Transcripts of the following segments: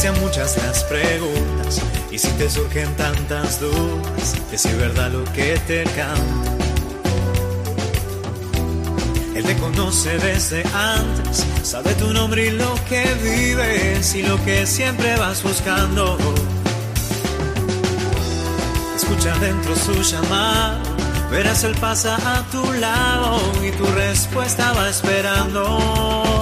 Sean muchas las preguntas y si te surgen tantas dudas de si es verdad lo que te canta. Él te conoce desde antes, sabe tu nombre y lo que vives y lo que siempre vas buscando. Escucha dentro su llamado, verás él pasa a tu lado y tu respuesta va esperando.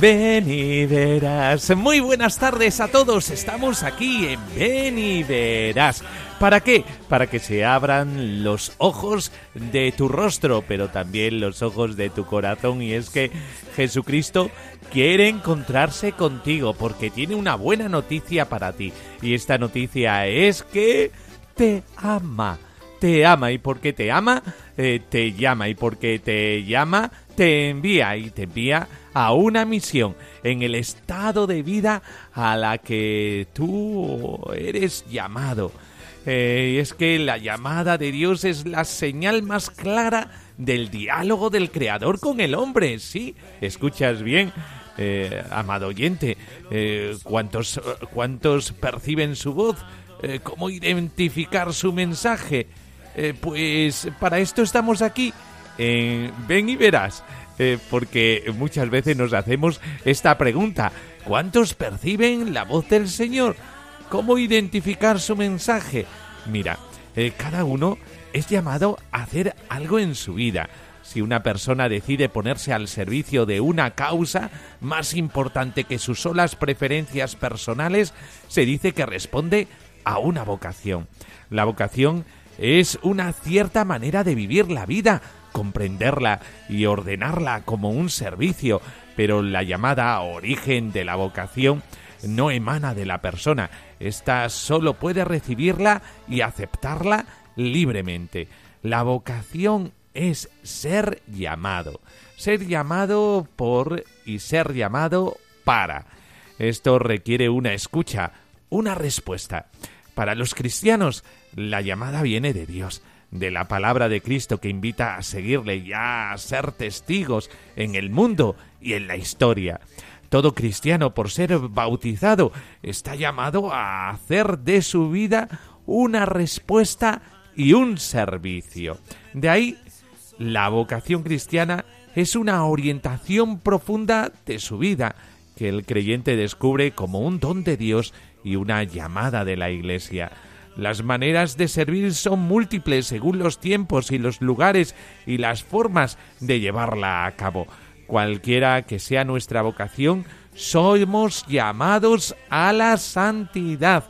Ven y verás. Muy buenas tardes a todos. Estamos aquí en Ven y verás. ¿Para qué? Para que se abran los ojos de tu rostro, pero también los ojos de tu corazón. Y es que Jesucristo quiere encontrarse contigo porque tiene una buena noticia para ti. Y esta noticia es que te ama. Te ama y porque te ama, eh, te llama y porque te llama, te envía y te envía a una misión en el estado de vida a la que tú eres llamado. Eh, es que la llamada de Dios es la señal más clara del diálogo del Creador con el hombre. Sí, escuchas bien, eh, amado oyente. Eh, ¿cuántos, ¿Cuántos perciben su voz? ¿Cómo identificar su mensaje? Pues para esto estamos aquí. En ven y verás. Eh, porque muchas veces nos hacemos esta pregunta. ¿Cuántos perciben la voz del Señor? ¿Cómo identificar su mensaje? Mira, eh, cada uno es llamado a hacer algo en su vida. Si una persona decide ponerse al servicio de una causa más importante que sus solas preferencias personales, se dice que responde a una vocación. La vocación es una cierta manera de vivir la vida, comprenderla y ordenarla como un servicio, pero la llamada origen de la vocación no emana de la persona, ésta solo puede recibirla y aceptarla libremente. La vocación es ser llamado, ser llamado por y ser llamado para. Esto requiere una escucha, una respuesta. Para los cristianos, la llamada viene de Dios, de la palabra de Cristo que invita a seguirle y a ser testigos en el mundo y en la historia. Todo cristiano, por ser bautizado, está llamado a hacer de su vida una respuesta y un servicio. De ahí, la vocación cristiana es una orientación profunda de su vida, que el creyente descubre como un don de Dios y una llamada de la Iglesia. Las maneras de servir son múltiples según los tiempos y los lugares y las formas de llevarla a cabo. Cualquiera que sea nuestra vocación, somos llamados a la santidad.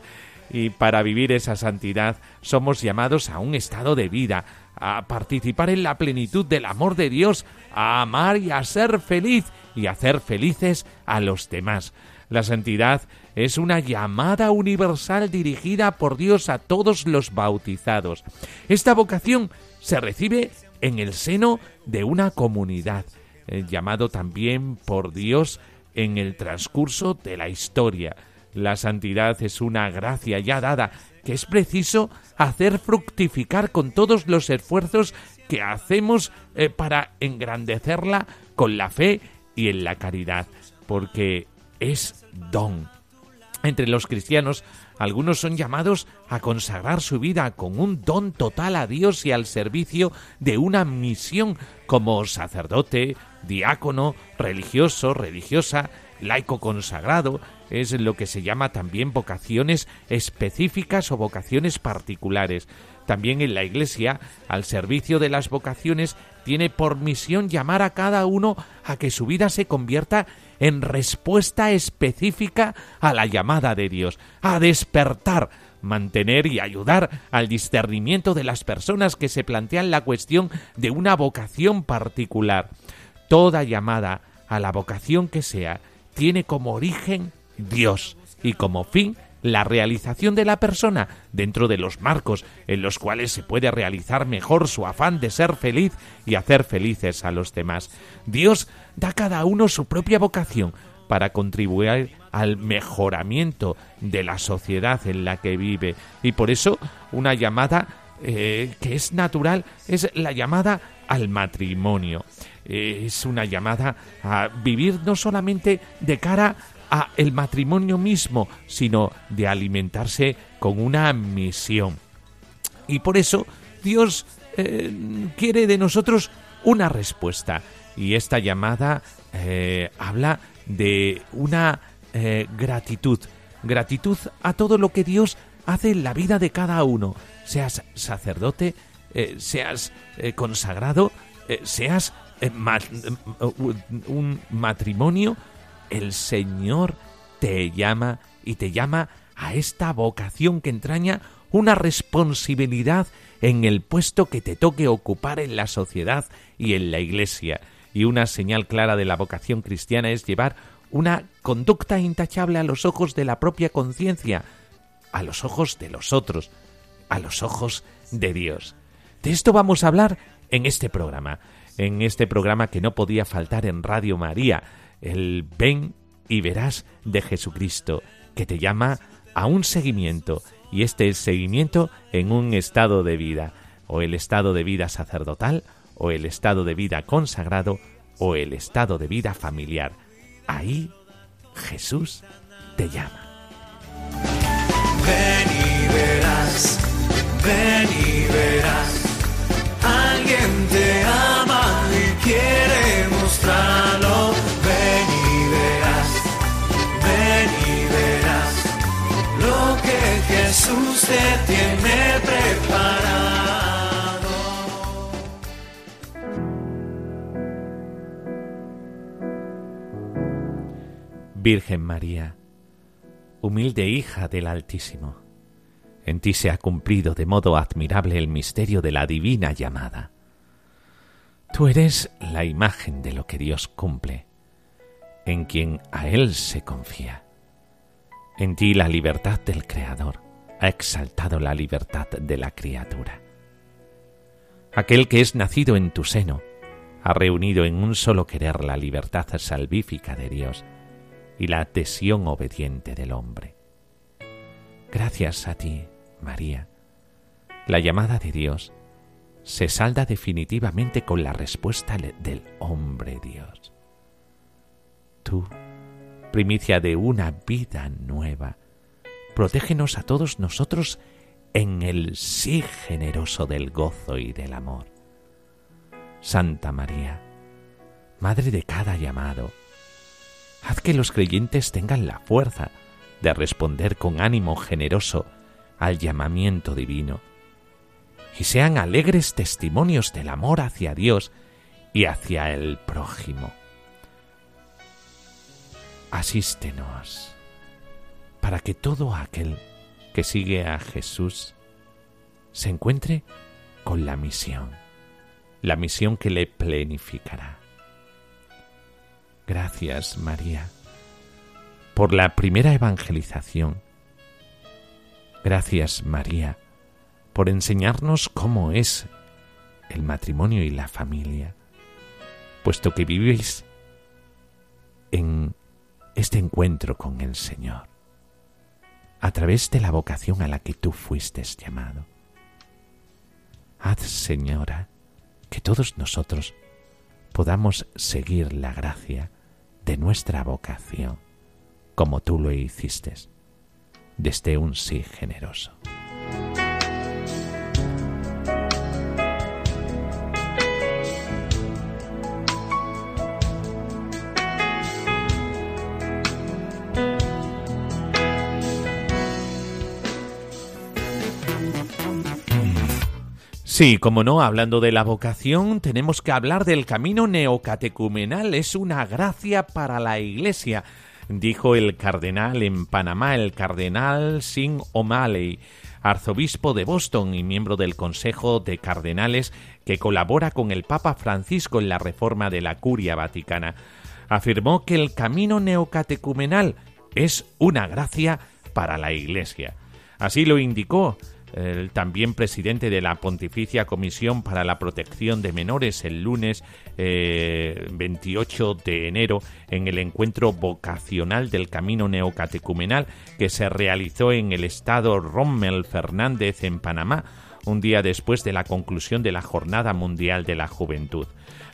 Y para vivir esa santidad somos llamados a un estado de vida, a participar en la plenitud del amor de Dios, a amar y a ser feliz y a hacer felices a los demás. La santidad es una llamada universal dirigida por Dios a todos los bautizados. Esta vocación se recibe en el seno de una comunidad, eh, llamado también por Dios en el transcurso de la historia. La santidad es una gracia ya dada que es preciso hacer fructificar con todos los esfuerzos que hacemos eh, para engrandecerla con la fe y en la caridad, porque es don. Entre los cristianos, algunos son llamados a consagrar su vida con un don total a Dios y al servicio de una misión como sacerdote, diácono, religioso, religiosa, laico consagrado, es lo que se llama también vocaciones específicas o vocaciones particulares. También en la Iglesia, al servicio de las vocaciones, tiene por misión llamar a cada uno a que su vida se convierta en respuesta específica a la llamada de Dios, a despertar, mantener y ayudar al discernimiento de las personas que se plantean la cuestión de una vocación particular. Toda llamada a la vocación que sea, tiene como origen Dios y como fin la realización de la persona dentro de los marcos en los cuales se puede realizar mejor su afán de ser feliz y hacer felices a los demás. Dios da a cada uno su propia vocación para contribuir al mejoramiento de la sociedad en la que vive y por eso una llamada eh, que es natural es la llamada al matrimonio. Eh, es una llamada a vivir no solamente de cara a el matrimonio mismo, sino de alimentarse con una misión. Y por eso Dios eh, quiere de nosotros una respuesta. Y esta llamada eh, habla de una eh, gratitud, gratitud a todo lo que Dios hace en la vida de cada uno, seas sacerdote, seas consagrado, seas un matrimonio, el Señor te llama y te llama a esta vocación que entraña una responsabilidad en el puesto que te toque ocupar en la sociedad y en la Iglesia. Y una señal clara de la vocación cristiana es llevar una conducta intachable a los ojos de la propia conciencia, a los ojos de los otros, a los ojos de Dios. De esto vamos a hablar en este programa, en este programa que no podía faltar en Radio María, el ven y verás de Jesucristo, que te llama a un seguimiento, y este es seguimiento en un estado de vida, o el estado de vida sacerdotal, o el estado de vida consagrado, o el estado de vida familiar. Ahí Jesús te llama. Ven y verás, ven y verás, alguien te ama y quiere mostrarlo Jesús te tiene preparado. Virgen María, humilde hija del Altísimo, en ti se ha cumplido de modo admirable el misterio de la divina llamada. Tú eres la imagen de lo que Dios cumple, en quien a Él se confía. En ti la libertad del Creador ha exaltado la libertad de la criatura. Aquel que es nacido en tu seno ha reunido en un solo querer la libertad salvífica de Dios y la adhesión obediente del hombre. Gracias a ti, María, la llamada de Dios se salda definitivamente con la respuesta del hombre Dios. Tú primicia de una vida nueva. Protégenos a todos nosotros en el sí generoso del gozo y del amor. Santa María, Madre de cada llamado, haz que los creyentes tengan la fuerza de responder con ánimo generoso al llamamiento divino y sean alegres testimonios del amor hacia Dios y hacia el prójimo asístenos para que todo aquel que sigue a Jesús se encuentre con la misión, la misión que le plenificará. Gracias, María, por la primera evangelización. Gracias, María, por enseñarnos cómo es el matrimonio y la familia, puesto que vivís en este encuentro con el Señor a través de la vocación a la que tú fuiste llamado. Haz, Señora, que todos nosotros podamos seguir la gracia de nuestra vocación, como tú lo hiciste, desde un sí generoso. Sí, como no, hablando de la vocación, tenemos que hablar del camino neocatecumenal. Es una gracia para la Iglesia, dijo el cardenal en Panamá, el cardenal Sin O'Malley, arzobispo de Boston y miembro del Consejo de Cardenales que colabora con el Papa Francisco en la reforma de la Curia Vaticana. afirmó que el camino neocatecumenal es una gracia para la Iglesia. Así lo indicó el también presidente de la Pontificia Comisión para la Protección de Menores el lunes 28 eh, de enero en el encuentro vocacional del Camino Neocatecumenal que se realizó en el estado Rommel Fernández en Panamá, un día después de la conclusión de la Jornada Mundial de la Juventud.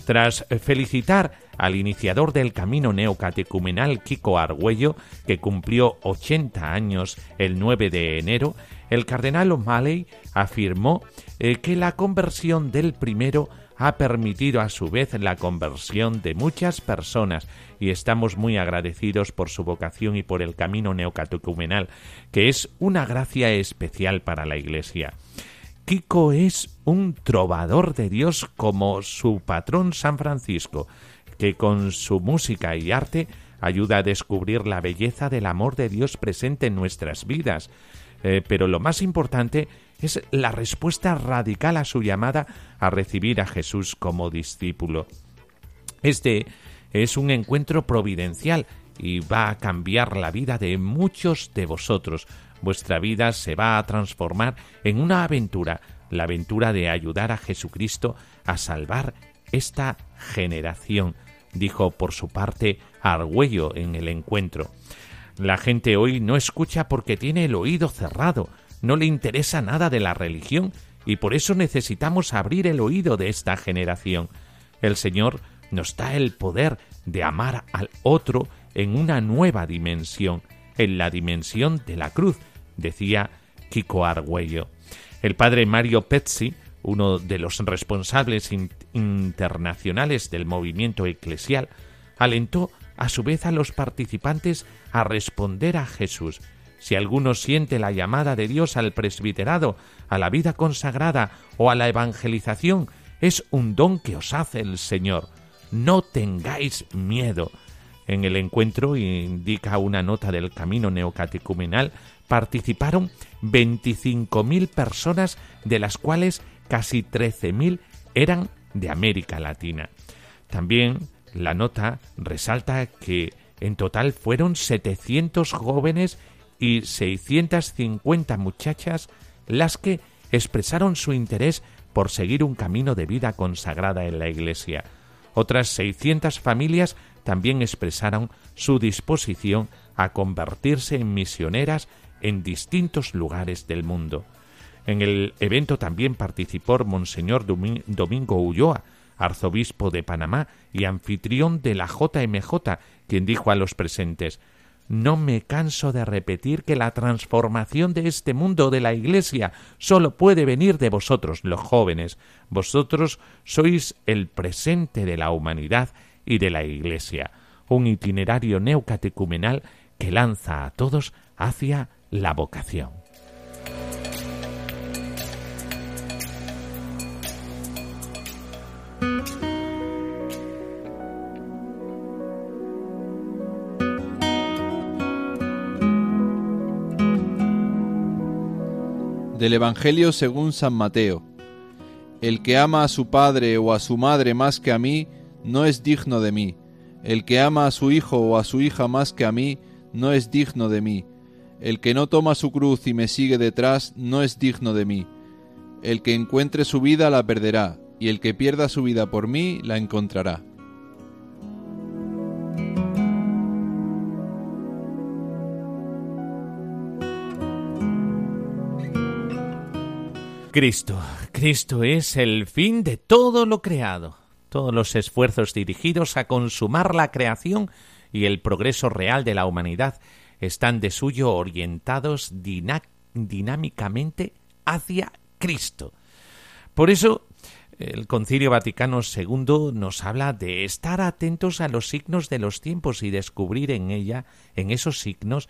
Tras felicitar al iniciador del camino neocatecumenal Kiko Argüello, que cumplió 80 años el 9 de enero, el cardenal O'Malley afirmó eh, que la conversión del primero ha permitido a su vez la conversión de muchas personas y estamos muy agradecidos por su vocación y por el camino neocatecumenal, que es una gracia especial para la Iglesia. Kiko es un trovador de Dios como su patrón San Francisco, que con su música y arte ayuda a descubrir la belleza del amor de Dios presente en nuestras vidas. Eh, pero lo más importante es la respuesta radical a su llamada a recibir a Jesús como discípulo. Este es un encuentro providencial y va a cambiar la vida de muchos de vosotros. Vuestra vida se va a transformar en una aventura, la aventura de ayudar a Jesucristo a salvar esta generación, dijo por su parte Argüello en el encuentro. La gente hoy no escucha porque tiene el oído cerrado, no le interesa nada de la religión y por eso necesitamos abrir el oído de esta generación. El Señor nos da el poder de amar al otro en una nueva dimensión, en la dimensión de la cruz, decía Kiko Argüello. El padre Mario Pezzi, uno de los responsables internacionales del movimiento eclesial, alentó a su vez a los participantes a responder a Jesús. Si alguno siente la llamada de Dios al presbiterado, a la vida consagrada o a la evangelización, es un don que os hace el Señor. No tengáis miedo. En el encuentro, indica una nota del camino neocatecumenal, participaron 25.000 personas, de las cuales casi 13.000 eran de América Latina. También la nota resalta que en total fueron 700 jóvenes y 650 muchachas las que expresaron su interés por seguir un camino de vida consagrada en la Iglesia. Otras 600 familias también expresaron su disposición a convertirse en misioneras en distintos lugares del mundo. En el evento también participó Monseñor Domingo Ulloa, arzobispo de Panamá y anfitrión de la JMJ, quien dijo a los presentes No me canso de repetir que la transformación de este mundo de la Iglesia sólo puede venir de vosotros, los jóvenes. Vosotros sois el presente de la humanidad y de la Iglesia, un itinerario neocatecumenal que lanza a todos hacia la vocación. Del Evangelio según San Mateo. El que ama a su padre o a su madre más que a mí, no es digno de mí. El que ama a su hijo o a su hija más que a mí, no es digno de mí. El que no toma su cruz y me sigue detrás, no es digno de mí. El que encuentre su vida la perderá, y el que pierda su vida por mí la encontrará. Cristo, Cristo es el fin de todo lo creado. Todos los esfuerzos dirigidos a consumar la creación y el progreso real de la humanidad están de suyo orientados dinámicamente hacia Cristo. Por eso, el Concilio Vaticano II nos habla de estar atentos a los signos de los tiempos y descubrir en ella, en esos signos,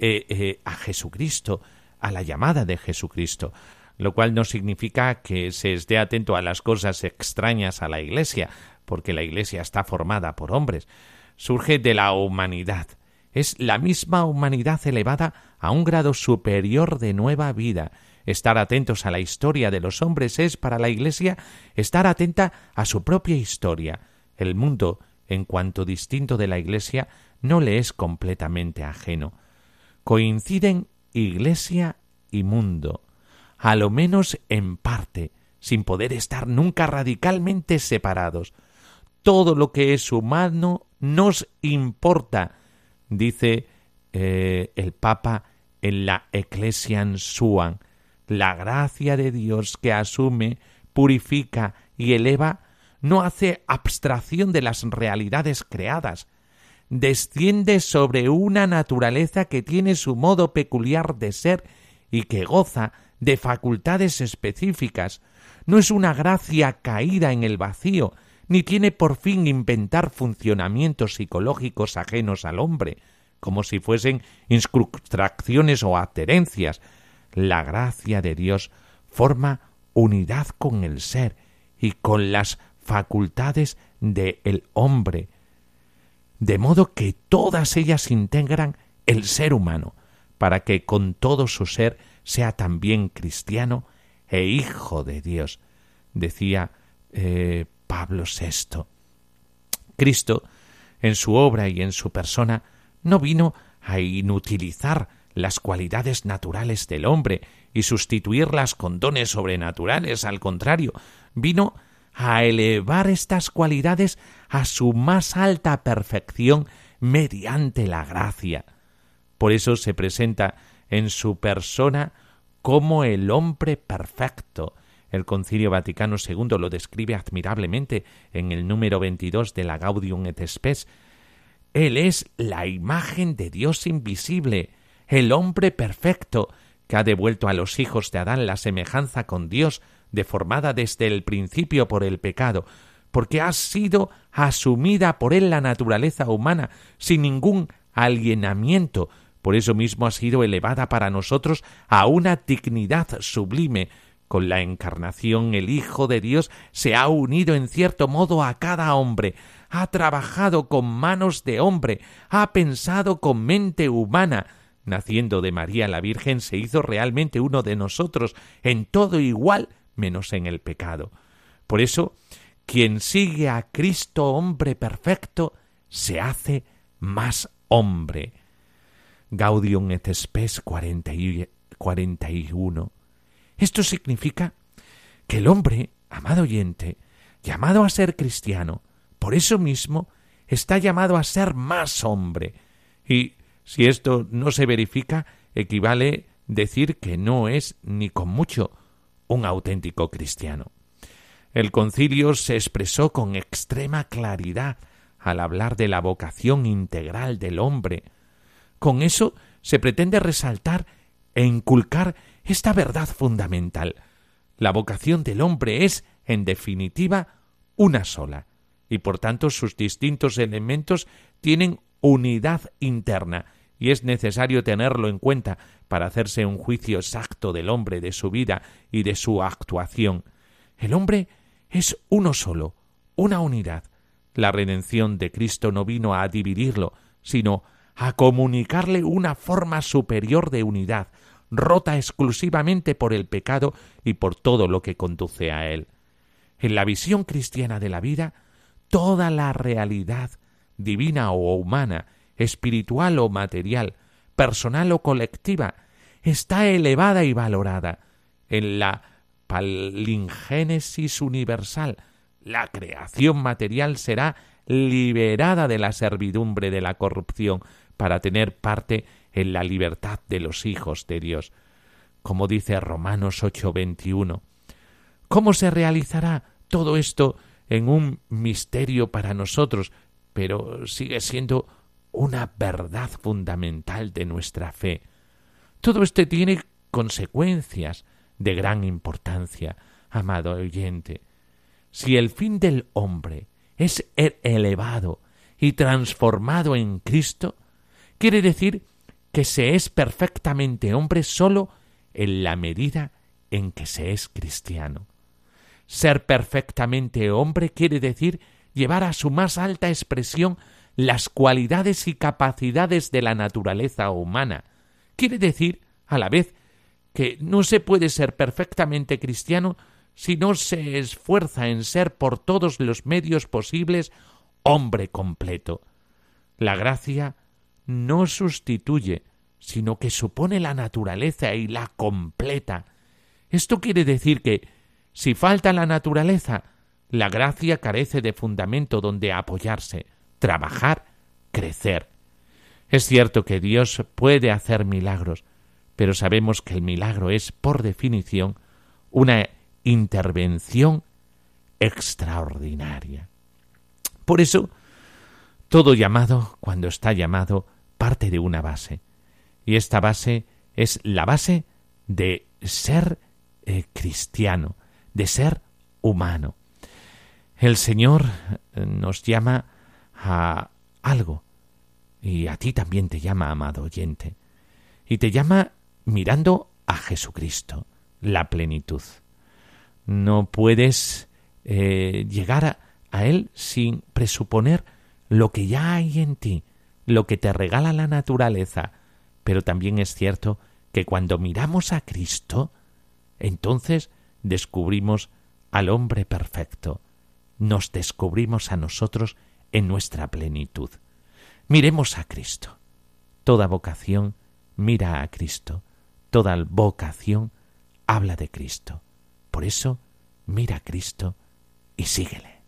eh, eh, a Jesucristo, a la llamada de Jesucristo lo cual no significa que se esté atento a las cosas extrañas a la Iglesia, porque la Iglesia está formada por hombres. Surge de la humanidad. Es la misma humanidad elevada a un grado superior de nueva vida. Estar atentos a la historia de los hombres es para la Iglesia estar atenta a su propia historia. El mundo en cuanto distinto de la Iglesia, no le es completamente ajeno. Coinciden Iglesia y mundo, a lo menos en parte, sin poder estar nunca radicalmente separados. Todo lo que es humano nos importa, dice eh, el Papa en la Ecclesian Suan. La gracia de Dios que asume, purifica y eleva no hace abstracción de las realidades creadas, desciende sobre una naturaleza que tiene su modo peculiar de ser y que goza de facultades específicas, no es una gracia caída en el vacío, ni tiene por fin inventar funcionamientos psicológicos ajenos al hombre, como si fuesen instrucciones o adherencias. La gracia de Dios forma unidad con el ser y con las facultades del hombre, de modo que todas ellas integran el ser humano, para que con todo su ser sea también cristiano e hijo de Dios, decía eh, Pablo VI. Cristo, en su obra y en su persona, no vino a inutilizar las cualidades naturales del hombre y sustituirlas con dones sobrenaturales, al contrario, vino a elevar estas cualidades a su más alta perfección mediante la gracia. Por eso se presenta en su persona como el hombre perfecto. El Concilio Vaticano II lo describe admirablemente en el número 22 de la Gaudium et Spes. Él es la imagen de Dios invisible, el hombre perfecto, que ha devuelto a los hijos de Adán la semejanza con Dios, deformada desde el principio por el pecado, porque ha sido asumida por él la naturaleza humana sin ningún alienamiento, por eso mismo ha sido elevada para nosotros a una dignidad sublime. Con la encarnación el Hijo de Dios se ha unido en cierto modo a cada hombre, ha trabajado con manos de hombre, ha pensado con mente humana, naciendo de María la Virgen se hizo realmente uno de nosotros, en todo igual menos en el pecado. Por eso, quien sigue a Cristo hombre perfecto, se hace más hombre. Gaudium et Spes 41. Esto significa que el hombre, amado oyente, llamado a ser cristiano, por eso mismo está llamado a ser más hombre. Y si esto no se verifica, equivale decir que no es ni con mucho un auténtico cristiano. El concilio se expresó con extrema claridad al hablar de la vocación integral del hombre, con eso se pretende resaltar e inculcar esta verdad fundamental. La vocación del hombre es, en definitiva, una sola, y por tanto sus distintos elementos tienen unidad interna, y es necesario tenerlo en cuenta para hacerse un juicio exacto del hombre, de su vida y de su actuación. El hombre es uno solo, una unidad. La redención de Cristo no vino a dividirlo, sino a comunicarle una forma superior de unidad, rota exclusivamente por el pecado y por todo lo que conduce a él. En la visión cristiana de la vida, toda la realidad, divina o humana, espiritual o material, personal o colectiva, está elevada y valorada. En la palingénesis universal, la creación material será liberada de la servidumbre de la corrupción, para tener parte en la libertad de los hijos de Dios, como dice Romanos 8:21. ¿Cómo se realizará todo esto en un misterio para nosotros, pero sigue siendo una verdad fundamental de nuestra fe? Todo esto tiene consecuencias de gran importancia, amado oyente. Si el fin del hombre es elevado y transformado en Cristo, Quiere decir que se es perfectamente hombre solo en la medida en que se es cristiano. Ser perfectamente hombre quiere decir llevar a su más alta expresión las cualidades y capacidades de la naturaleza humana. Quiere decir, a la vez, que no se puede ser perfectamente cristiano si no se esfuerza en ser por todos los medios posibles hombre completo. La gracia no sustituye, sino que supone la naturaleza y la completa. Esto quiere decir que, si falta la naturaleza, la gracia carece de fundamento donde apoyarse, trabajar, crecer. Es cierto que Dios puede hacer milagros, pero sabemos que el milagro es, por definición, una intervención extraordinaria. Por eso, todo llamado, cuando está llamado, parte de una base. Y esta base es la base de ser eh, cristiano, de ser humano. El Señor eh, nos llama a algo, y a ti también te llama, amado oyente, y te llama mirando a Jesucristo, la plenitud. No puedes eh, llegar a, a Él sin presuponer lo que ya hay en ti, lo que te regala la naturaleza. Pero también es cierto que cuando miramos a Cristo, entonces descubrimos al hombre perfecto, nos descubrimos a nosotros en nuestra plenitud. Miremos a Cristo. Toda vocación mira a Cristo. Toda vocación habla de Cristo. Por eso, mira a Cristo y síguele.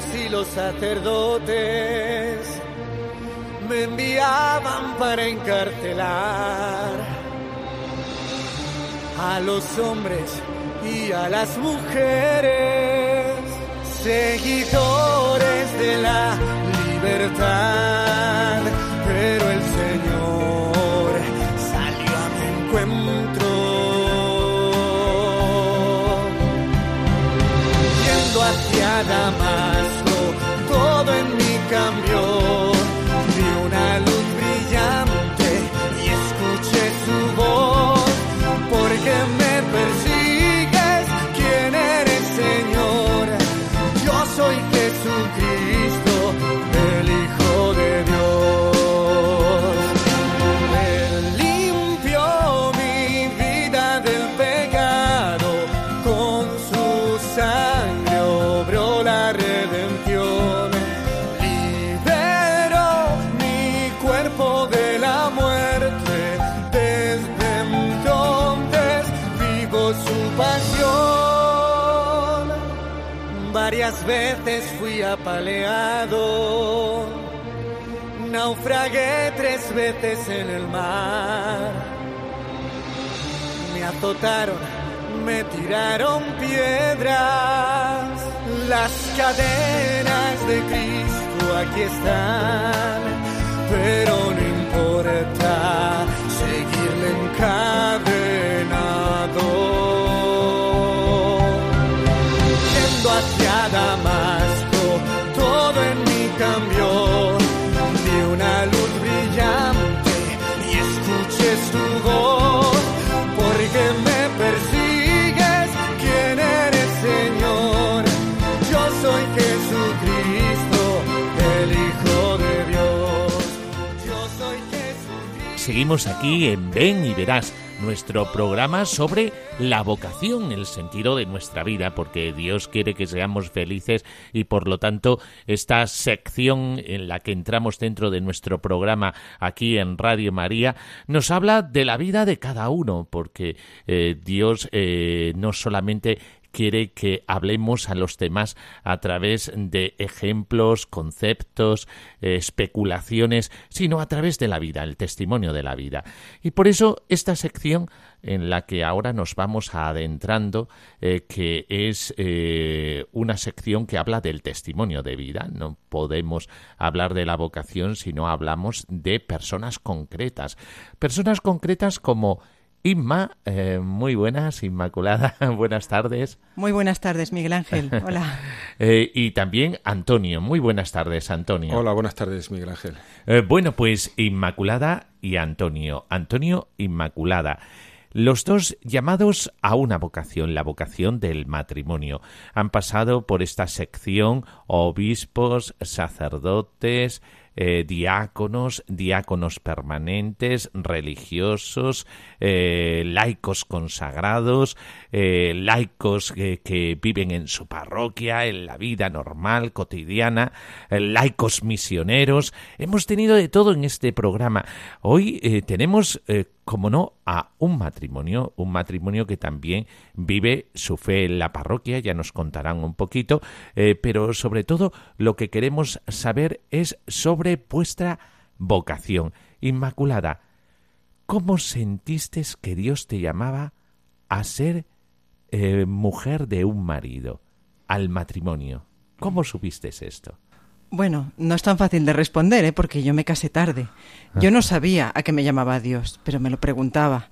Y los sacerdotes me enviaban para encarcelar a los hombres y a las mujeres, seguidores de la libertad. Pero el Señor salió a mi encuentro. Yendo hacia Damasco, cambió. Veces fui apaleado naufragué tres veces en el mar. Me azotaron, me tiraron piedras. Las cadenas de Cristo aquí están, pero no importa seguirle encadenado Damasco, todo en mí cambió. Vi una luz brillante y escuché su voz, porque me persigues, ¿quién eres, Señor? Yo soy Jesucristo, el Hijo de Dios. Yo soy Jesucristo. Seguimos aquí en Ven y Verás, nuestro programa sobre la vocación, el sentido de nuestra vida, porque Dios quiere que seamos felices y por lo tanto esta sección en la que entramos dentro de nuestro programa aquí en Radio María nos habla de la vida de cada uno, porque eh, Dios eh, no solamente quiere que hablemos a los demás a través de ejemplos, conceptos, eh, especulaciones, sino a través de la vida, el testimonio de la vida. Y por eso esta sección en la que ahora nos vamos adentrando, eh, que es eh, una sección que habla del testimonio de vida. No podemos hablar de la vocación si no hablamos de personas concretas. Personas concretas como Inma, eh, muy buenas, Inmaculada, buenas tardes. Muy buenas tardes, Miguel Ángel. Hola. y también Antonio, muy buenas tardes, Antonio. Hola, buenas tardes, Miguel Ángel. bueno, pues Inmaculada y Antonio. Antonio, Inmaculada. Los dos llamados a una vocación, la vocación del matrimonio. Han pasado por esta sección obispos, sacerdotes, eh, diáconos, diáconos permanentes, religiosos, eh, laicos consagrados, eh, laicos que viven en su parroquia, en la vida normal, cotidiana, laicos misioneros. Hemos tenido de todo en este programa. Hoy tenemos como no, a un matrimonio, un matrimonio que también vive su fe en la parroquia, ya nos contarán un poquito, eh, pero sobre todo lo que queremos saber es sobre vuestra vocación. Inmaculada, ¿cómo sentiste que Dios te llamaba a ser eh, mujer de un marido, al matrimonio? ¿Cómo supiste esto? Bueno, no es tan fácil de responder, ¿eh? porque yo me casé tarde. Yo no sabía a qué me llamaba Dios, pero me lo preguntaba.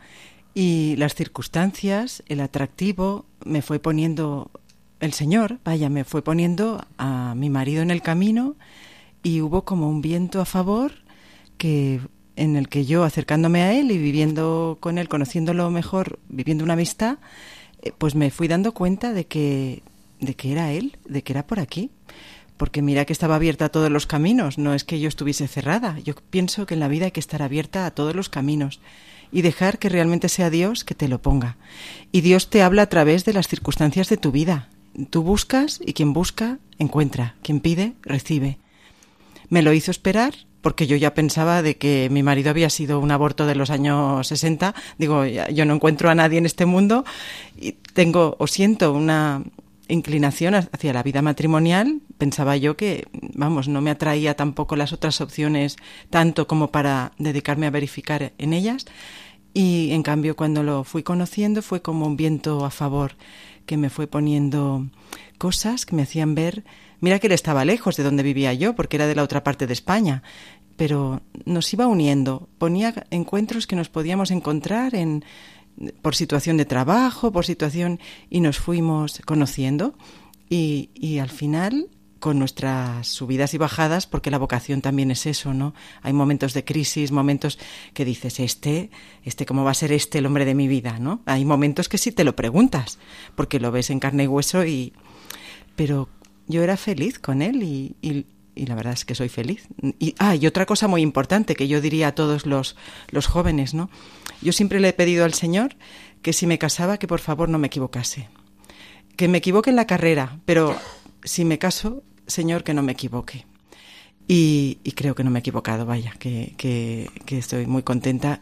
Y las circunstancias, el atractivo, me fue poniendo el Señor, vaya, me fue poniendo a mi marido en el camino y hubo como un viento a favor que en el que yo acercándome a él y viviendo con él, conociéndolo mejor, viviendo una amistad, eh, pues me fui dando cuenta de que de que era él, de que era por aquí porque mira que estaba abierta a todos los caminos, no es que yo estuviese cerrada. Yo pienso que en la vida hay que estar abierta a todos los caminos y dejar que realmente sea Dios que te lo ponga. Y Dios te habla a través de las circunstancias de tu vida. Tú buscas y quien busca, encuentra. Quien pide, recibe. Me lo hizo esperar porque yo ya pensaba de que mi marido había sido un aborto de los años 60. Digo, yo no encuentro a nadie en este mundo y tengo o siento una, inclinación hacia la vida matrimonial, pensaba yo que, vamos, no me atraía tampoco las otras opciones tanto como para dedicarme a verificar en ellas. Y en cambio, cuando lo fui conociendo, fue como un viento a favor que me fue poniendo cosas que me hacían ver. Mira que él estaba lejos de donde vivía yo, porque era de la otra parte de España, pero nos iba uniendo, ponía encuentros que nos podíamos encontrar en, por situación de trabajo, por situación, y nos fuimos conociendo y, y al final con nuestras subidas y bajadas, porque la vocación también es eso, ¿no? Hay momentos de crisis, momentos que dices, este, este, ¿cómo va a ser este el hombre de mi vida, ¿no? Hay momentos que sí te lo preguntas, porque lo ves en carne y hueso y... Pero yo era feliz con él y, y, y la verdad es que soy feliz. Y, ah, y otra cosa muy importante que yo diría a todos los, los jóvenes, ¿no? Yo siempre le he pedido al Señor que si me casaba, que por favor no me equivocase. Que me equivoque en la carrera, pero si me caso, Señor, que no me equivoque. Y, creo que no me he equivocado, vaya, que, que, que estoy muy contenta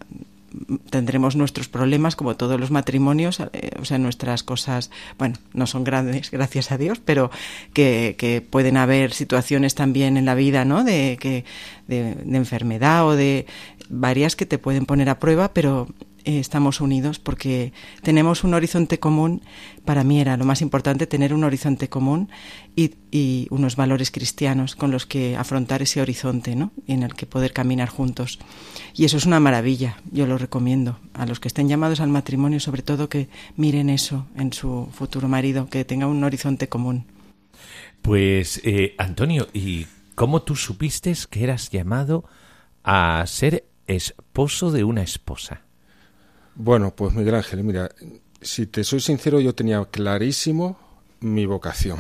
tendremos nuestros problemas como todos los matrimonios, eh, o sea, nuestras cosas, bueno, no son grandes, gracias a Dios, pero que, que pueden haber situaciones también en la vida, ¿no? De, que, de, de enfermedad o de varias que te pueden poner a prueba, pero eh, estamos unidos porque tenemos un horizonte común. Para mí era lo más importante tener un horizonte común y, unos valores cristianos con los que afrontar ese horizonte, ¿no? Y en el que poder caminar juntos. Y eso es una maravilla. Yo lo recomiendo a los que estén llamados al matrimonio, sobre todo que miren eso en su futuro marido, que tenga un horizonte común. Pues, eh, Antonio, ¿y cómo tú supiste que eras llamado a ser esposo de una esposa? Bueno, pues Miguel Ángel, mira, si te soy sincero, yo tenía clarísimo mi vocación.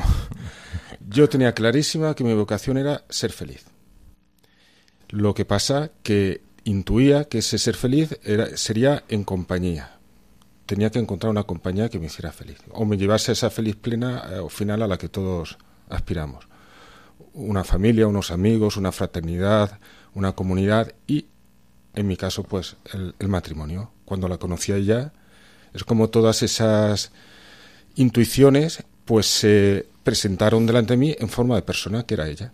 Yo tenía clarísima que mi vocación era ser feliz. Lo que pasa que intuía que ese ser feliz era, sería en compañía. Tenía que encontrar una compañía que me hiciera feliz o me llevase a esa feliz plena eh, o final a la que todos aspiramos. Una familia, unos amigos, una fraternidad, una comunidad y, en mi caso, pues el, el matrimonio cuando la conocía ya, es como todas esas intuiciones pues se presentaron delante de mí en forma de persona, que era ella.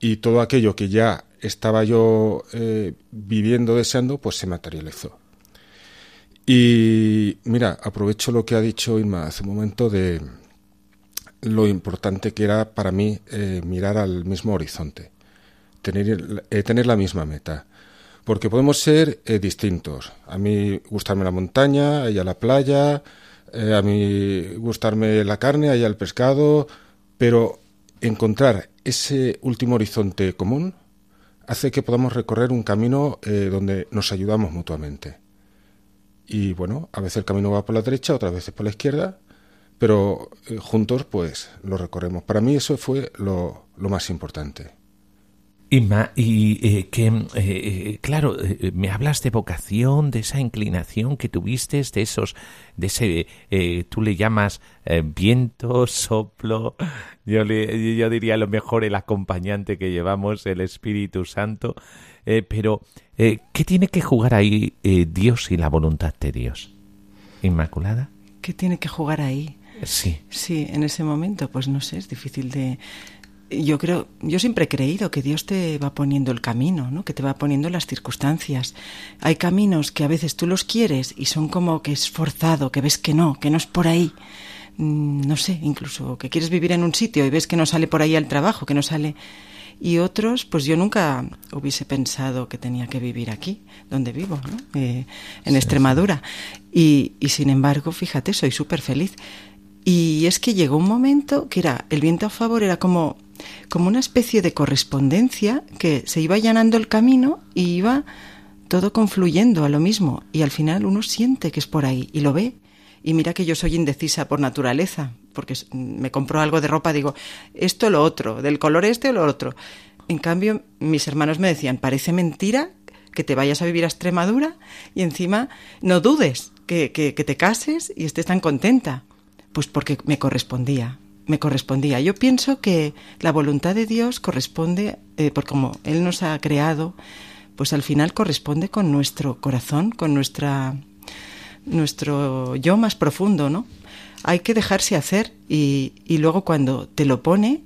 Y todo aquello que ya estaba yo eh, viviendo, deseando, pues se materializó. Y mira, aprovecho lo que ha dicho Irma hace un momento de lo importante que era para mí eh, mirar al mismo horizonte, tener, eh, tener la misma meta. Porque podemos ser distintos. A mí gustarme la montaña, a ella la playa, a mí gustarme la carne, a ella el pescado, pero encontrar ese último horizonte común hace que podamos recorrer un camino eh, donde nos ayudamos mutuamente. Y bueno, a veces el camino va por la derecha, otras veces por la izquierda, pero eh, juntos pues lo recorremos. Para mí eso fue lo más importante. Inma, y eh, que, eh, eh, claro, me hablas de vocación, de esa inclinación que tuviste, de esos, de ese, tú le llamas viento, soplo, yo, le, yo diría a lo mejor el acompañante que llevamos, el Espíritu Santo, pero ¿qué tiene que jugar ahí Dios y la voluntad de Dios? Inmaculada. ¿Qué tiene que jugar ahí? Sí. Sí, en ese momento, pues no sé, es difícil de yo creo, yo siempre he creído que Dios te va poniendo el camino, ¿no? Que te va poniendo las circunstancias. Hay caminos que a veces tú los quieres y son como que es forzado, que ves que no, que no es por ahí. Mm, no sé, incluso que quieres vivir en un sitio y ves que no sale por ahí al trabajo, que no sale. Y otros, pues yo nunca hubiese pensado que tenía que vivir aquí, donde vivo, ¿no? Eh, en Extremadura. Y, y sin embargo, fíjate, soy súper feliz. Y es que llegó un momento que era, el viento a favor era como como una especie de correspondencia que se iba allanando el camino y iba todo confluyendo a lo mismo y al final uno siente que es por ahí y lo ve. Y mira que yo soy indecisa por naturaleza, porque me compro algo de ropa, digo, esto o lo otro, del color este o lo otro. En cambio, mis hermanos me decían, parece mentira que te vayas a vivir a Extremadura y encima no dudes que, que, que te cases y estés tan contenta. Pues porque me correspondía, me correspondía. Yo pienso que la voluntad de Dios corresponde, eh, por como Él nos ha creado, pues al final corresponde con nuestro corazón, con nuestra nuestro yo más profundo, ¿no? Hay que dejarse hacer y, y luego cuando te lo pone,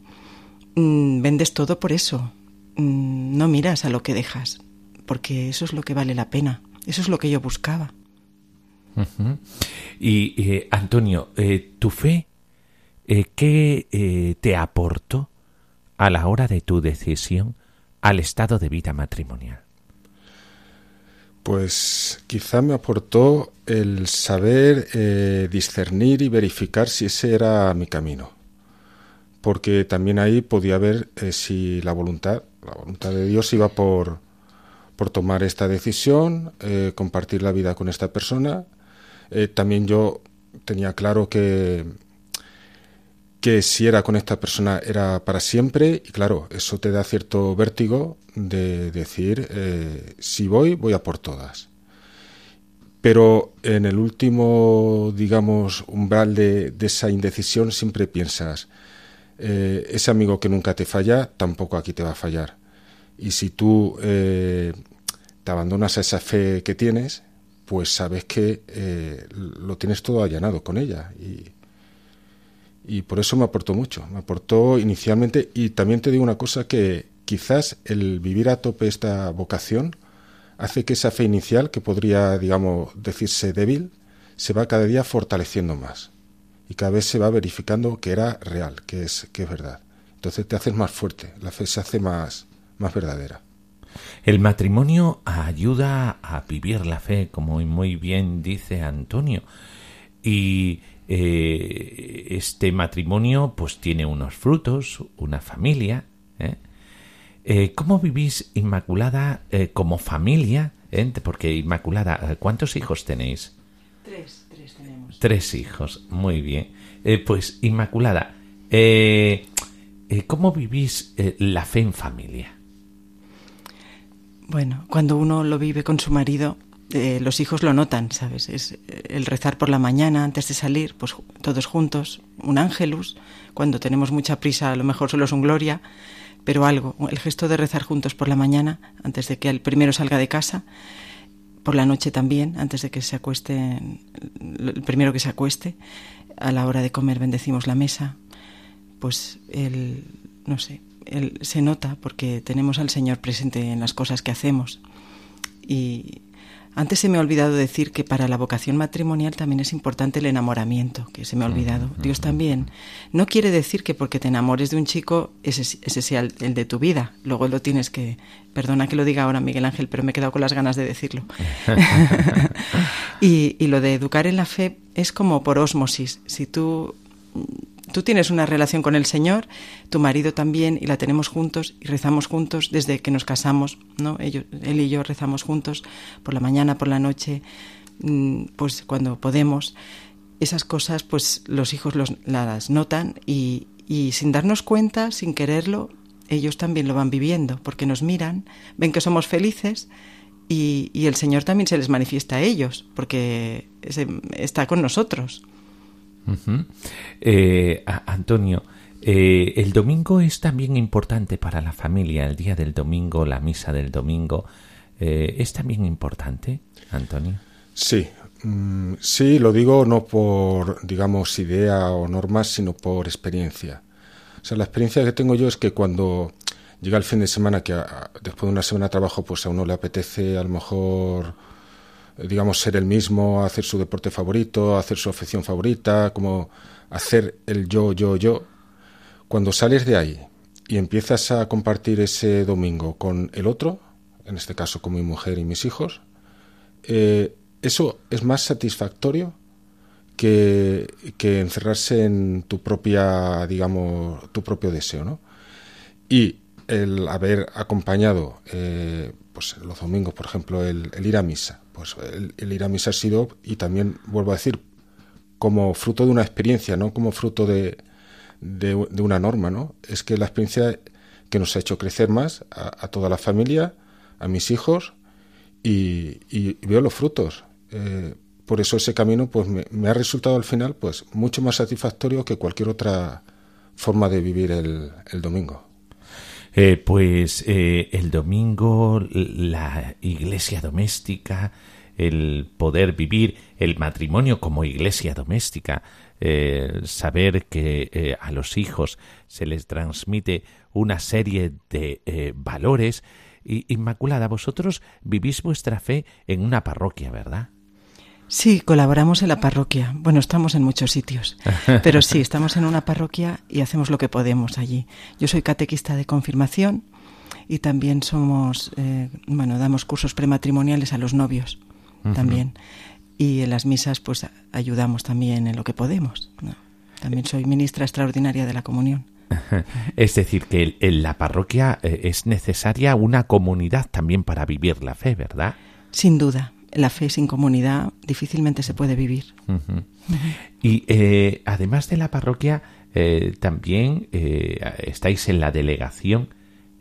mm, vendes todo por eso. Mm, no miras a lo que dejas, porque eso es lo que vale la pena. Eso es lo que yo buscaba. Y eh, Antonio, eh, tu fe eh, ¿qué te aportó a la hora de tu decisión al estado de vida matrimonial? Pues quizá me aportó el saber discernir y verificar si ese era mi camino. Porque también ahí podía ver si la voluntad, la voluntad de Dios iba por, por tomar esta decisión, compartir la vida con esta persona. También yo tenía claro que que si era con esta persona era para siempre y claro, eso te da cierto vértigo de decir, eh, si voy, voy a por todas. Pero en el último, digamos, umbral de, esa indecisión siempre piensas, eh, ese amigo que nunca te falla, tampoco aquí te va a fallar. Y si tú eh, te abandonas a esa fe que tienes, pues sabes que lo tienes todo allanado con ella. Y, y por eso me aportó mucho. Me aportó inicialmente y también te digo una cosa que quizás el vivir a tope esta vocación hace que esa fe inicial, que podría, digamos, decirse débil, se va cada día fortaleciendo más y cada vez se va verificando que era real, que es, que es verdad. Entonces te haces más fuerte, la fe se hace más, más verdadera. El matrimonio ayuda a vivir la fe, como muy bien dice Antonio. Y eh, este matrimonio pues tiene unos frutos, una familia. ¿eh? Eh, cómo vivís Inmaculada como familia? Porque Inmaculada, ¿cuántos hijos tenéis? Tres, tres tenemos. Tres hijos, muy bien. pues Inmaculada, ¿cómo vivís la fe en familia? Bueno, cuando uno lo vive con su marido, eh, los hijos lo notan, ¿sabes? Es eh, el rezar por la mañana antes de salir, pues todos juntos, un ángelus, cuando tenemos mucha prisa a lo mejor solo es un gloria, pero algo, el gesto de rezar juntos por la mañana antes de que el primero salga de casa, por la noche también, antes de que se acueste, el primero que se acueste, a la hora de comer bendecimos la mesa, pues él, no sé, él se nota porque tenemos al Señor presente en las cosas que hacemos. Y antes se me ha olvidado decir que para la vocación matrimonial también es importante el enamoramiento, que se me ha olvidado. Dios también. No quiere decir que porque te enamores de un chico, ese, sea el, de tu vida. Luego lo tienes que... Perdona que lo diga ahora, Miguel Ángel, pero me he quedado con las ganas de decirlo. y, y lo de educar en la fe es como por osmosis. Si tú tú tienes una relación con el Señor, tu marido también, y la tenemos juntos y rezamos juntos desde que nos casamos, ¿no? Ellos, él y yo rezamos juntos por la mañana, por la noche, mm, pues cuando podemos. Esas cosas, pues los hijos las notan y, sin darnos cuenta, sin quererlo, ellos también lo van viviendo, porque nos miran, ven que somos felices y el Señor también se les manifiesta a ellos, porque está con nosotros. Eh, Antonio, eh, el domingo es también importante para la familia, el día del domingo, la misa del domingo. Eh, ¿Es también importante, Antonio? Sí, mm, sí, lo digo no por, digamos, idea o normas, sino por experiencia. O sea, la experiencia que tengo yo es que cuando llega el fin de semana, que después de una semana de trabajo, pues a uno le apetece a lo mejor digamos, ser el mismo, hacer su deporte favorito, hacer su afición favorita, como hacer el yo, yo, yo. Cuando sales de ahí y empiezas a compartir ese domingo con el otro, en este caso con mi mujer y mis hijos, eh, eso es más satisfactorio que, que, encerrarse en tu propia, digamos, tu propio deseo, ¿no? Y el haber acompañado, eh, pues los domingos, por ejemplo, el ir a misa, pues el, ir a misa ha sido, y también vuelvo a decir, como fruto de una experiencia, no como fruto de, de, una norma, ¿no? Es que la experiencia que nos ha hecho crecer más a, toda la familia, a mis hijos, y, veo los frutos. Eh, por eso ese camino pues me, ha resultado al final pues mucho más satisfactorio que cualquier otra forma de vivir el, el domingo. Eh, pues eh, el domingo, la iglesia doméstica, el poder vivir el matrimonio como iglesia doméstica, eh, saber que a los hijos se les transmite una serie de valores. Inmaculada, vosotros vivís vuestra fe en una parroquia, ¿verdad? Sí, colaboramos en la parroquia. Bueno, estamos en muchos sitios, pero sí, estamos en una parroquia y hacemos lo que podemos allí. Yo soy catequista de confirmación y también somos, eh, bueno, damos cursos prematrimoniales a los novios también. Y en las misas, pues ayudamos también en lo que podemos. También soy ministra extraordinaria de la comunión. Es decir, que en la parroquia eh, es necesaria una comunidad también para vivir la fe, ¿verdad? Sin duda la fe sin comunidad difícilmente se puede vivir. Y eh, además de la parroquia, eh, también eh, estáis en la delegación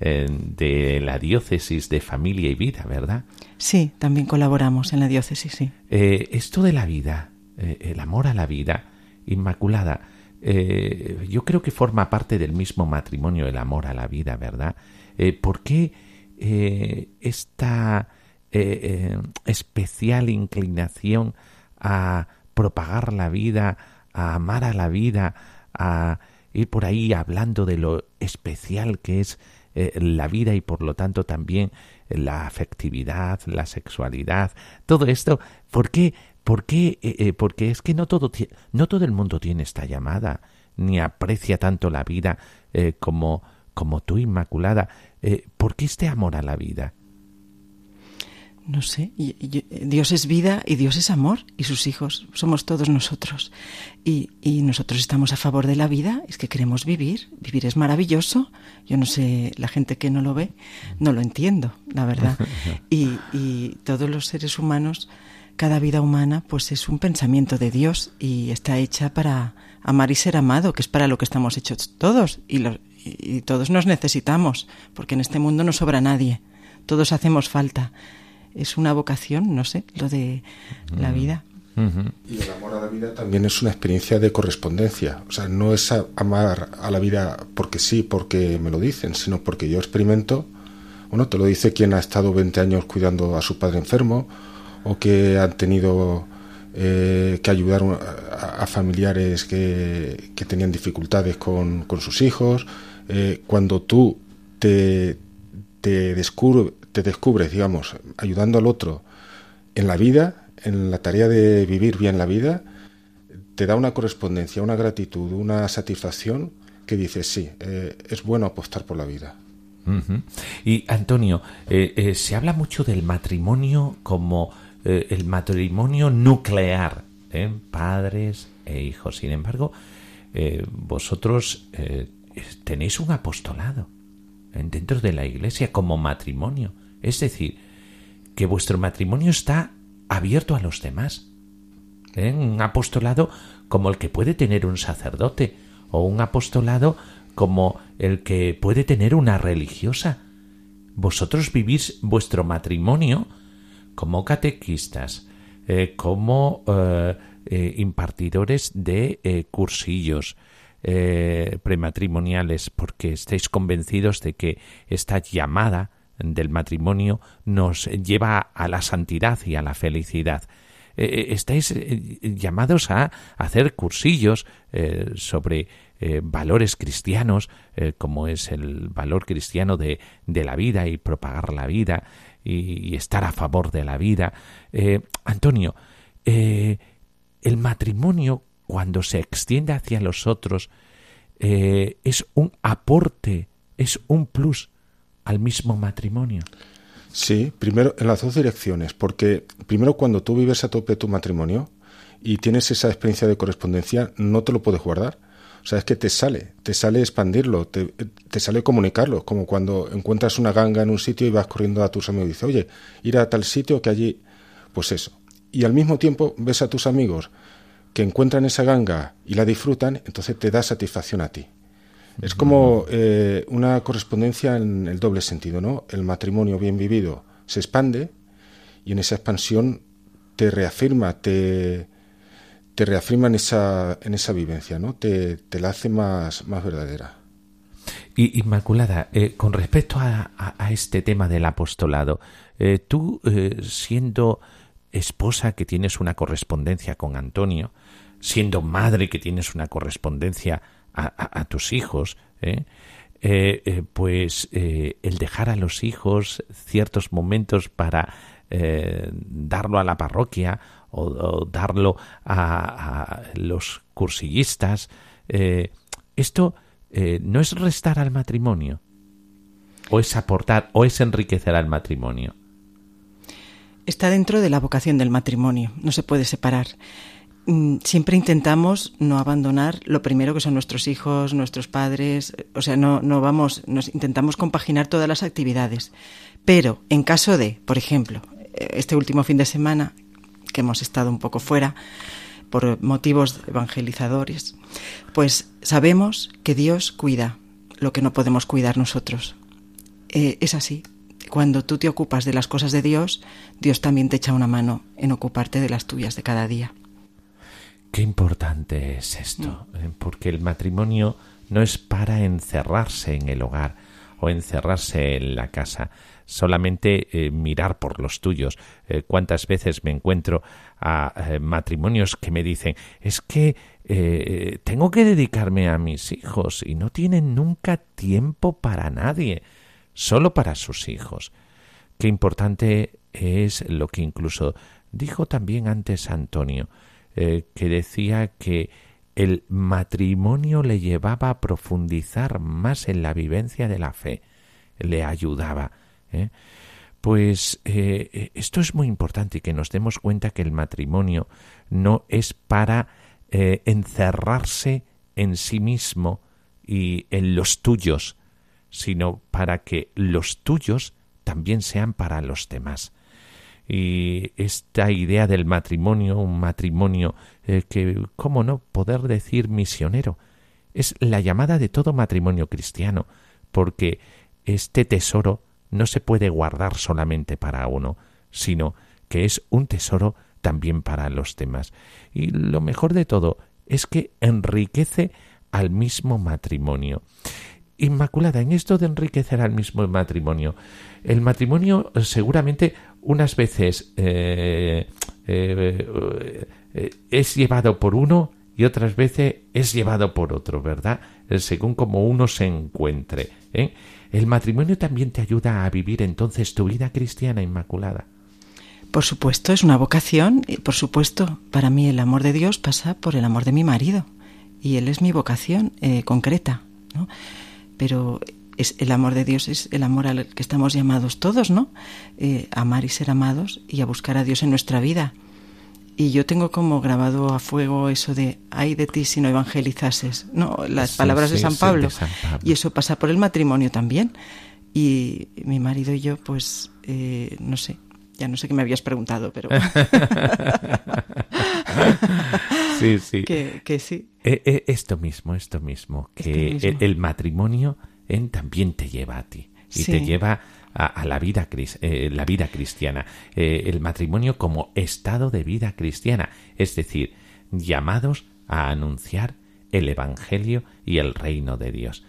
de la diócesis de familia y vida, ¿verdad? Sí, también colaboramos en la diócesis, sí. esto de la vida, el amor a la vida, Inmaculada, yo creo que forma parte del mismo matrimonio el amor a la vida, ¿verdad? ¿Por qué esta eh, eh, especial inclinación a propagar la vida, a amar a la vida, a ir por ahí hablando de lo especial que es eh, la vida y por lo tanto también la afectividad, la sexualidad, todo esto. ¿Por qué? ¿Por qué? porque es que no todo, no todo el mundo tiene esta llamada, ni aprecia tanto la vida como, como tú, Inmaculada. ¿Por qué este amor a la vida? No sé, Dios es vida y Dios es amor y sus hijos somos todos nosotros. Y, nosotros estamos a favor de la vida, es que queremos vivir, vivir es maravilloso. Yo no sé, la gente que no lo ve, no lo entiendo, la verdad. Y, y todos los seres humanos, cada vida humana, pues es un pensamiento de Dios y está hecha para amar y ser amado, que es para lo que estamos hechos todos y, y todos nos necesitamos, porque en este mundo no sobra nadie, todos hacemos falta es una vocación, no sé, lo de la vida. Y el amor a la vida también es una experiencia de correspondencia. O sea, no es amar a la vida porque sí, porque me lo dicen, sino porque yo experimento. Bueno, te lo dice quien ha estado 20 años cuidando a su padre enfermo o que han tenido eh, que ayudaron a, familiares que, que, tenían dificultades con, con sus hijos. Eh, cuando tú te, te, te descubres, digamos, ayudando al otro en la vida, en la tarea de vivir bien la vida, te da una correspondencia, una gratitud, una satisfacción que dices, sí, eh, es bueno apostar por la vida. Y Antonio, eh, eh, se habla mucho del matrimonio como el matrimonio nuclear, padres e hijos. Sin embargo, vosotros tenéis un apostolado dentro de la iglesia como matrimonio. Es decir, que vuestro matrimonio está abierto a los demás. Un apostolado como el que puede tener un sacerdote o un apostolado como el que puede tener una religiosa. Vosotros vivís vuestro matrimonio como catequistas, eh, como eh, eh, impartidores de cursillos prematrimoniales, porque estáis convencidos de que esta llamada del matrimonio nos lleva a la santidad y a la felicidad. estáis llamados a hacer cursillos sobre eh, valores cristianos, eh, como es el valor cristiano de, la vida y propagar la vida y, estar a favor de la vida. Eh, Antonio, el matrimonio, cuando se extiende hacia los otros, es un aporte, es un plus al mismo matrimonio. Sí, primero en las dos direcciones, porque primero cuando tú vives a tope tu matrimonio y tienes esa experiencia de correspondencia, no te lo puedes guardar o sea, es que te sale, te sale expandirlo, te, sale comunicarlo, como cuando encuentras una ganga en un sitio y vas corriendo a tus amigos y dices, oye, ir a tal sitio que allí, pues eso. Y al mismo tiempo ves a tus amigos que encuentran esa ganga y la disfrutan, entonces te da satisfacción a ti. Es como eh, una correspondencia en el doble sentido, ¿no? El matrimonio bien vivido se expande y en esa expansión te reafirma, te, te reafirma en esa, en esa vivencia, ¿no? Te, la hace más, más verdadera. Y, Inmaculada, eh, con respecto a, a, este tema del apostolado, eh, tú siendo esposa que tienes una correspondencia con Antonio, siendo madre que tienes una correspondencia a, a tus hijos, pues el dejar a los hijos ciertos momentos para darlo a la parroquia o, darlo a, los cursillistas. Eh, esto eh, no es restar al matrimonio, o es aportar, o es enriquecer al matrimonio. Está dentro de la vocación del matrimonio, no se puede separar. Mm, siempre intentamos no abandonar lo primero que son nuestros hijos, nuestros padres, o sea, no, no vamos, nos intentamos compaginar todas las actividades. Pero en caso de, por ejemplo, este último fin de semana que hemos estado un poco fuera por motivos evangelizadores, pues sabemos que Dios cuida lo que no podemos cuidar nosotros. Eh, es así. Cuando tú te ocupas de las cosas de Dios, Dios también te echa una mano en ocuparte de las tuyas de cada día. Qué importante es esto, mm. eh, porque el matrimonio no es para encerrarse en el hogar o encerrarse en la casa, solamente eh, mirar por los tuyos. Eh, ¿Cuántas veces me encuentro a eh, matrimonios que me dicen es que tengo que dedicarme a mis hijos y no tienen nunca tiempo para nadie, solo para sus hijos? Qué importante es lo que incluso dijo también antes Antonio, que decía que el matrimonio le llevaba a profundizar más en la vivencia de la fe, le ayudaba. ¿eh? Pues eh, eh, esto es muy importante y que nos demos cuenta que el matrimonio no es para encerrarse en sí mismo y en los tuyos, sino para que los tuyos también sean para los demás. Y esta idea del matrimonio, un matrimonio que, ¿cómo no poder decir misionero? Es la llamada de todo matrimonio cristiano, porque este tesoro no se puede guardar solamente para uno, sino que es un tesoro también para los demás. Y lo mejor de todo es que enriquece al mismo matrimonio. Inmaculada, en esto de enriquecer al mismo matrimonio, el matrimonio seguramente unas veces eh, eh, eh, es llevado por uno y otras veces es llevado por otro, ¿verdad? Según como uno se encuentre. El matrimonio también te ayuda a vivir entonces tu vida cristiana inmaculada. Por supuesto, es una vocación y por supuesto, para mí el amor de Dios pasa por el amor de mi marido y él es mi vocación concreta, ¿no? Pero es el amor de Dios es el amor al que estamos llamados todos, ¿no? Eh, amar y ser amados y a buscar a Dios en nuestra vida. Y yo tengo como grabado a fuego eso de ay de ti si no evangelizases, no, las Sí, palabras de, San sí, Pablo. de San Pablo. Y eso pasa por el matrimonio también. Y mi marido y yo, pues, eh, no sé, ya no sé qué me habías preguntado, pero Sí, sí. que, que sí. Eh, eh, esto mismo, esto mismo, que mismo. El, el matrimonio eh, también te lleva a ti y Sí. te lleva a, a la vida eh, la vida cristiana, el matrimonio como estado de vida cristiana, es decir, llamados a anunciar el evangelio y el reino de Dios.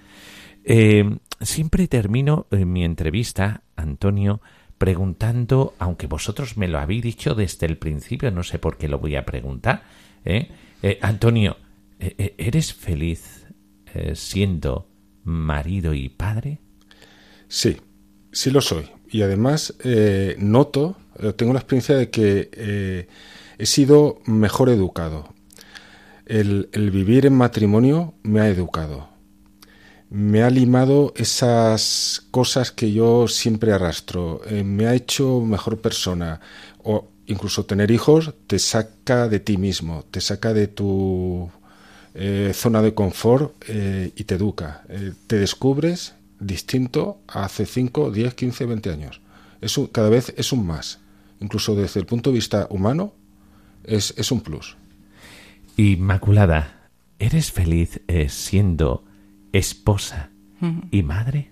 Siempre termino eh, mi entrevista, Antonio, preguntando, aunque vosotros me lo habéis dicho desde el principio, no sé por qué lo voy a preguntar. ¿Eh? Eh, Antonio, eh, ¿eres feliz siendo marido y padre? Sí, sí lo soy. Y además noto, tengo la experiencia de que he sido mejor educado. El, vivir en matrimonio me ha educado. Me ha limado esas cosas que yo siempre arrastro. me ha hecho mejor persona. Incluso tener hijos te saca de ti mismo, te saca de tu eh, zona de confort eh, y te educa. Eh, te descubres distinto a hace 5, 10, 15, 20 años. Es un- cada vez es un más. Incluso desde el punto de vista humano, es, es un plus. Inmaculada, ¿eres feliz siendo esposa y madre?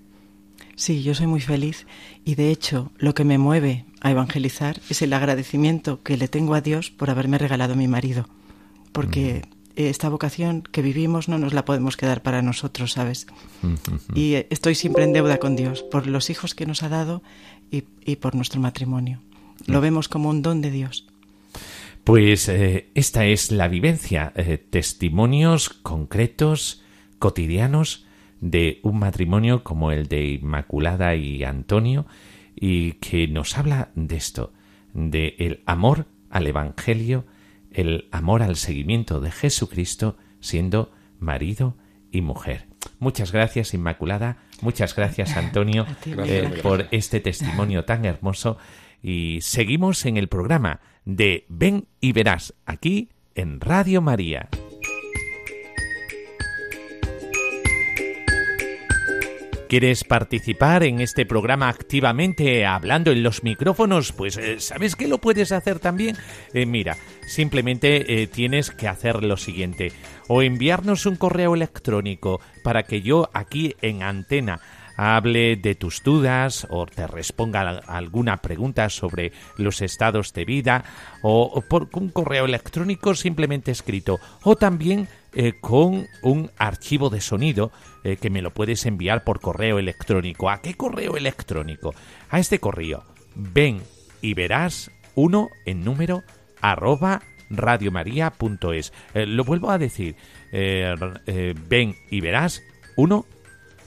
Sí, yo soy muy feliz y de hecho lo que me mueve a evangelizar es el agradecimiento que le tengo a Dios por haberme regalado a mi marido, porque esta vocación que vivimos no nos la podemos quedar para nosotros, ¿sabes? Y eh, estoy siempre en deuda con Dios por los hijos que nos ha dado y, y por nuestro matrimonio. Lo vemos como un don de Dios. Pues eh, esta es la vivencia, eh, testimonios concretos, cotidianos, de un matrimonio como el de Inmaculada y Antonio, y que nos habla de esto, de el amor al Evangelio, el amor al seguimiento de Jesucristo, siendo marido y mujer. Muchas gracias, Inmaculada. Muchas gracias, Antonio, eh, por este testimonio tan hermoso. Y seguimos en el programa de Ven y Verás, aquí en Radio María. ¿Quieres participar en este programa activamente hablando en los micrófonos? Pues eh, ¿sabes que lo puedes hacer también? Eh, mira, simplemente eh, tienes que hacer lo siguiente. O enviarnos un correo electrónico para que yo aquí en antena hable de tus dudas o te responda alguna pregunta sobre los estados de vida o, por un correo electrónico simplemente escrito o también eh, con un archivo de sonido eh, que me lo puedes enviar por correo electrónico. ¿A qué correo electrónico? A este correo. Ven y verás uno en número arroba radiomaria.es. Eh, lo vuelvo a decir. Eh, ven y verás uno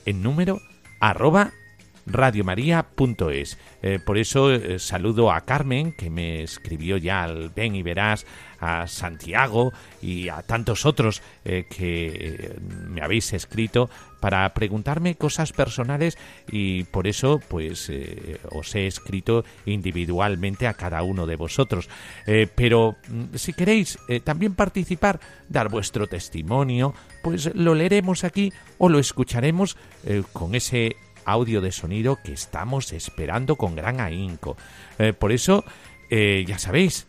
en número arroba arroba radiomaria.es. Eh, por eso eh, saludo a Carmen, que me escribió ya al Ven y Verás, a Santiago y a tantos otros eh, que eh, me habéis escrito para preguntarme cosas personales y por eso pues os he escrito individualmente a cada uno de vosotros. Pero mm, si queréis también participar, dar vuestro testimonio, pues lo leeremos aquí o lo escucharemos con ese audio de sonido que estamos esperando con gran ahínco. Eh, por eso, eh, ya sabéis,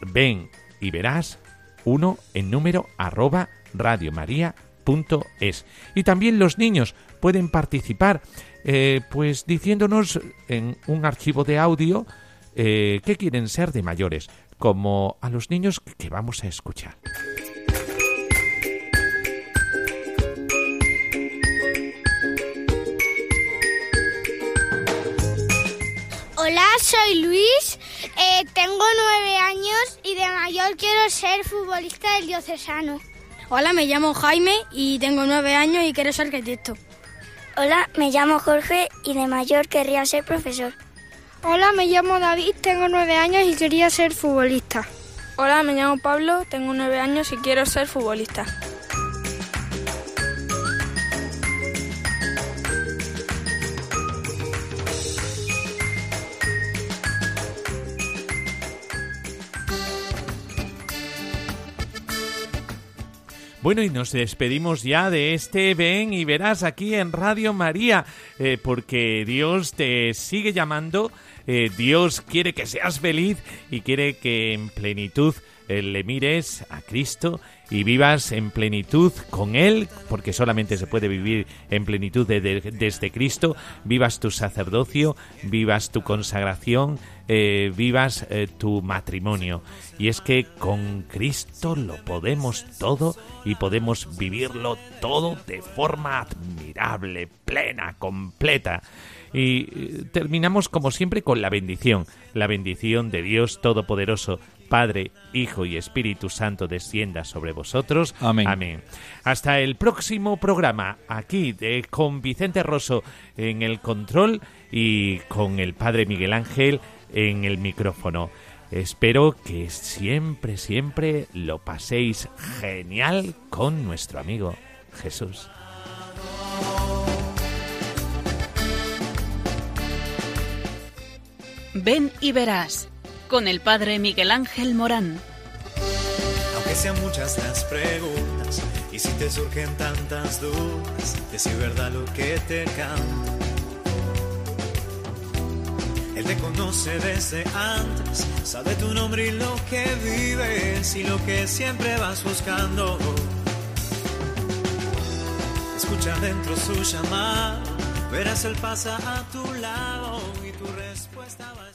ven y verás uno en número arroba radiomaria.es. Y también los niños pueden participar, eh, pues diciéndonos en un archivo de audio que quieren ser de mayores, como a los niños que vamos a escuchar. Hola soy Luis, eh, tengo nueve años y de mayor quiero ser futbolista del diocesano. Hola, me llamo Jaime y tengo nueve años y quiero ser arquitecto. Hola, me llamo Jorge y de mayor querría ser profesor. Hola, me llamo David, tengo nueve años y quería ser futbolista. Hola, me llamo Pablo, tengo nueve años y quiero ser futbolista. Bueno, y nos despedimos ya de este Ven y verás aquí en Radio María, eh, porque Dios te sigue llamando, eh, Dios quiere que seas feliz y quiere que en plenitud le mires a Cristo y vivas en plenitud con Él, porque solamente se puede vivir en plenitud desde Cristo, vivas tu sacerdocio, vivas tu consagración, eh, vivas eh, tu matrimonio. Y es que con Cristo lo podemos todo y podemos vivirlo todo de forma admirable, plena, completa. Y eh, terminamos como siempre con la bendición, la bendición de Dios Todopoderoso, Padre, Hijo y Espíritu Santo descienda sobre vosotros. Amén. Amén. Hasta el próximo programa, aquí de, con Vicente Rosso en el control y con el Padre Miguel Ángel en el micrófono. Espero que siempre, siempre lo paséis genial con nuestro amigo Jesús. Ven y verás con el padre Miguel Ángel Morán. Aunque sean muchas las preguntas y si te surgen tantas dudas, decir verdad lo que te canta. Él te conoce desde antes, sabe tu nombre y lo que vives y lo que siempre vas buscando. Escucha dentro su llamado, verás él pasa a tu lado y tu respuesta va.